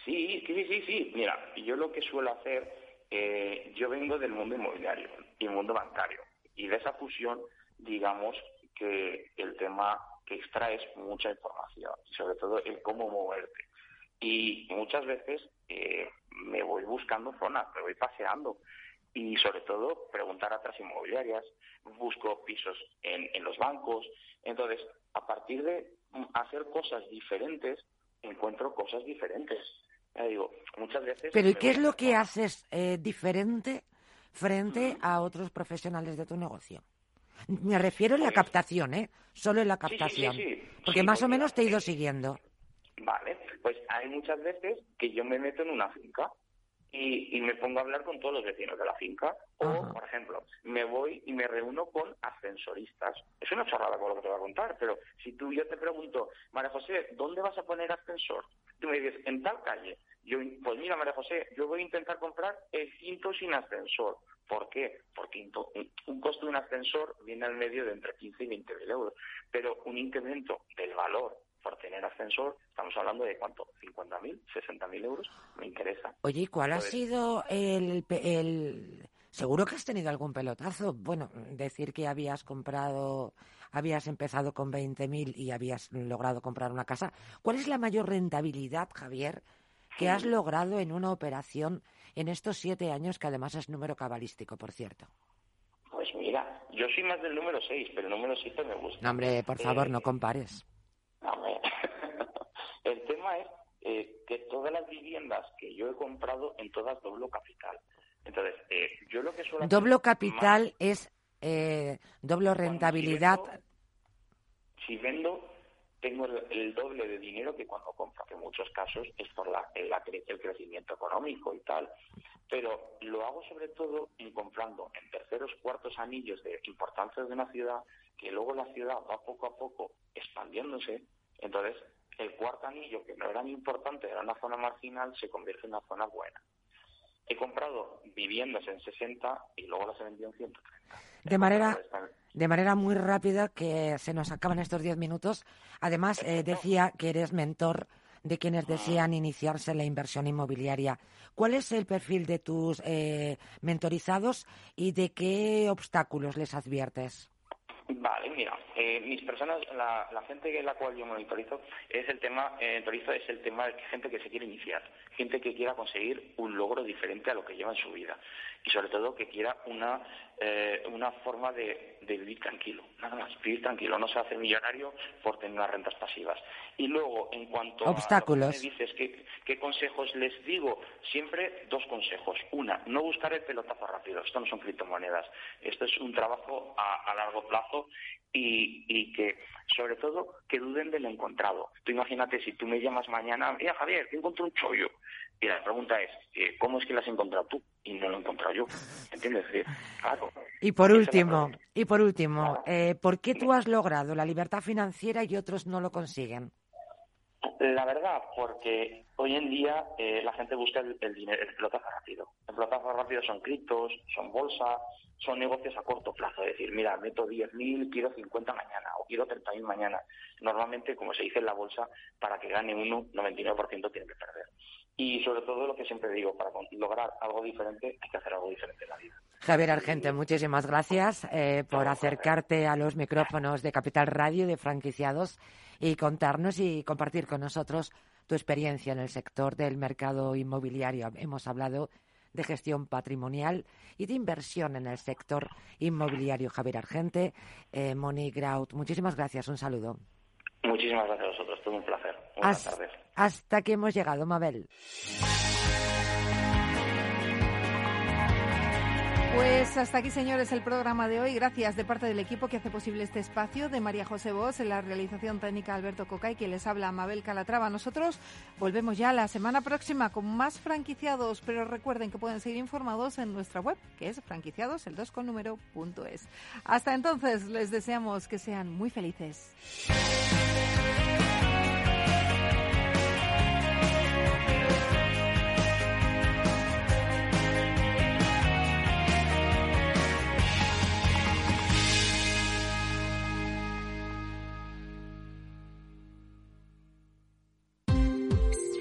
[SPEAKER 11] Sí, sí, sí, sí. Mira, yo lo que suelo hacer, eh, yo vengo del mundo inmobiliario y mundo bancario. Y de esa fusión digamos que el tema que extraes mucha información, sobre todo el cómo moverte. Y muchas veces eh, me voy buscando zonas, me voy paseando y sobre todo preguntar a otras inmobiliarias, busco pisos en, en los bancos. Entonces, a partir de hacer cosas diferentes, encuentro cosas diferentes. Ya digo, muchas veces...
[SPEAKER 10] Pero ¿y qué es lo que haces eh, diferente frente a otros profesionales de tu negocio? Me refiero en la captación, ¿eh? Solo en la captación. Porque más o menos te he ido siguiendo.
[SPEAKER 11] Vale, pues hay muchas veces que yo me meto en una finca y, me pongo a hablar con todos los vecinos de la finca. O, por ejemplo, me voy y me reúno con ascensoristas. Es una chorrada con lo que te voy a contar, pero si tú yo te pregunto, María José, ¿dónde vas a poner ascensor? Tú me dices, en tal calle. Yo, pues mira, María José, yo voy a intentar comprar el quinto sin ascensor. ¿Por qué? Porque un costo de un ascensor viene al medio de entre 15 y 20 mil euros, pero un incremento del valor por tener ascensor, estamos hablando de cuánto, 50.000, 60.000 euros, me interesa.
[SPEAKER 10] Oye, ¿y cuál ha sido el, el, Seguro que has tenido algún pelotazo. Bueno, decir que habías comprado, habías empezado con 20.000 y habías logrado comprar una casa. ¿Cuál es la mayor rentabilidad, Javier, que has logrado en una operación en estos siete años, que además es número cabalístico, por cierto?
[SPEAKER 11] Pues mira, yo soy más del número 6, pero el número 7 me gusta.
[SPEAKER 10] No, hombre, por favor, no eh, compares.
[SPEAKER 11] el tema es eh, que todas las viviendas que yo he comprado, en todas doblo capital. Entonces, eh, yo lo que suelo
[SPEAKER 10] Doblo capital es eh, doble rentabilidad.
[SPEAKER 11] Si vendo, tengo el, doble de dinero que cuando compro, que en muchos casos es por la, el, el crecimiento económico y tal. Pero lo hago sobre todo en comprando en terceros, cuartos anillos de importancia de una ciudad, que luego la ciudad va poco a poco expandiéndose. Entonces, el cuarto anillo, que no era muy importante, era una zona marginal, se convierte en una zona buena. He comprado viviendas en 60 y luego las he vendido en 130.
[SPEAKER 10] De manera, de manera muy rápida, que se nos acaban estos 10 minutos. Además, eh, decía que eres mentor de quienes desean iniciarse en la inversión inmobiliaria. ¿Cuál es el perfil de tus eh, mentorizados y de qué obstáculos les adviertes?
[SPEAKER 11] Vale, mira, eh, mis personas, la, la, gente en la cual yo monitorizo es el tema, eh, monitorizo es el tema de gente que se quiere iniciar, gente que quiera conseguir un logro diferente a lo que lleva en su vida y sobre todo que quiera una eh, una forma de, vivir tranquilo, nada más, vivir tranquilo, no se hace millonario por tener unas rentas pasivas. Y luego, en cuanto
[SPEAKER 10] Obstáculos.
[SPEAKER 11] a lo que me dices, ¿qué, ¿qué consejos les digo? Siempre dos consejos. Una, no buscar el pelotazo rápido, esto no son criptomonedas, esto es un trabajo a, a largo plazo y, y, que, sobre todo, que duden del encontrado. Tú imagínate si tú me llamas mañana, mira Javier, te encontré un chollo. Y la pregunta es, eh, ¿cómo es que lo has encontrado tú? Y no lo he encontrado yo. ¿Entiendes? Claro.
[SPEAKER 10] Y por último, y por último, eh, ¿por qué tú has logrado la libertad financiera y otros no lo consiguen?
[SPEAKER 11] La verdad, porque hoy en día eh, la gente busca el, dinero, el pelotazo rápido. El pelotazo rápido son criptos, son bolsa, son negocios a corto plazo. Es decir, mira, meto 10.000, quiero 50 mañana o quiero 30.000 mañana. Normalmente, como se dice en la bolsa, para que gane uno, 99% tiene que perder. Y sobre todo lo que siempre digo, para lograr algo diferente hay que hacer algo diferente en la vida.
[SPEAKER 10] Javier Argente, muchísimas gracias eh, por acercarte a los micrófonos de Capital Radio de franquiciados y contarnos y compartir con nosotros tu experiencia en el sector del mercado inmobiliario. Hemos hablado de gestión patrimonial y de inversión en el sector inmobiliario. Javier Argente, eh, Moni Graut, muchísimas gracias. Un saludo.
[SPEAKER 11] Muchísimas gracias a vosotros. Todo un placer. Buenas tardes.
[SPEAKER 10] Hasta que hemos llegado, Mabel.
[SPEAKER 2] Pues hasta aquí, señores, el programa de hoy. Gracias de parte del equipo que hace posible este espacio, de María José Vos, en la realización técnica Alberto Cocay, que les habla Mabel Calatrava. Nosotros volvemos ya la semana próxima con más franquiciados, pero recuerden que pueden seguir informados en nuestra web, que es franquiciados, el 2 con número, punto es. Hasta entonces, les deseamos que sean muy felices.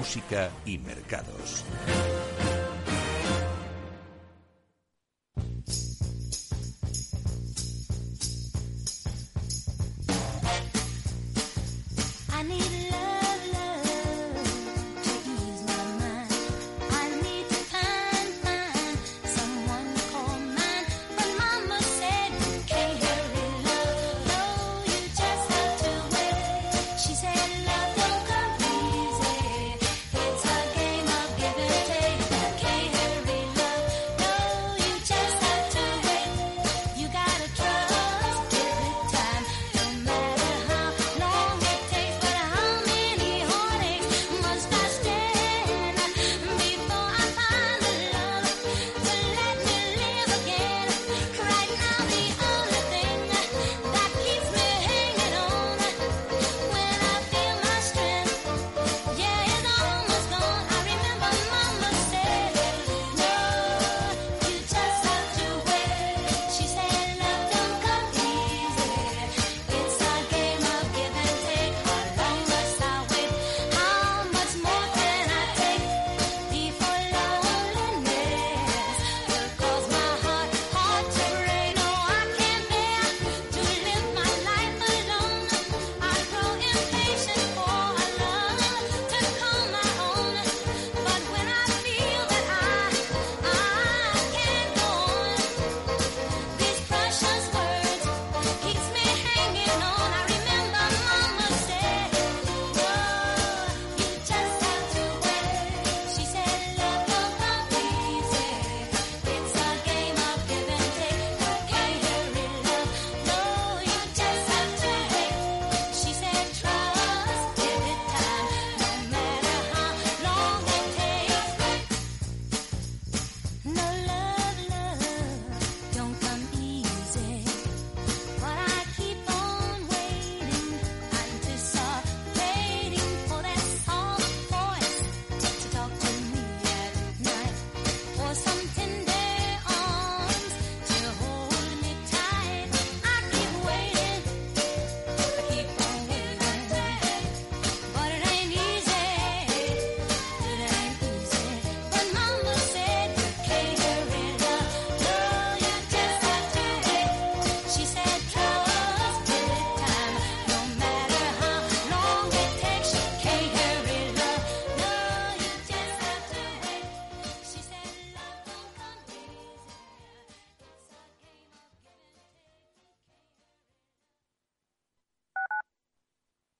[SPEAKER 1] música y mercados.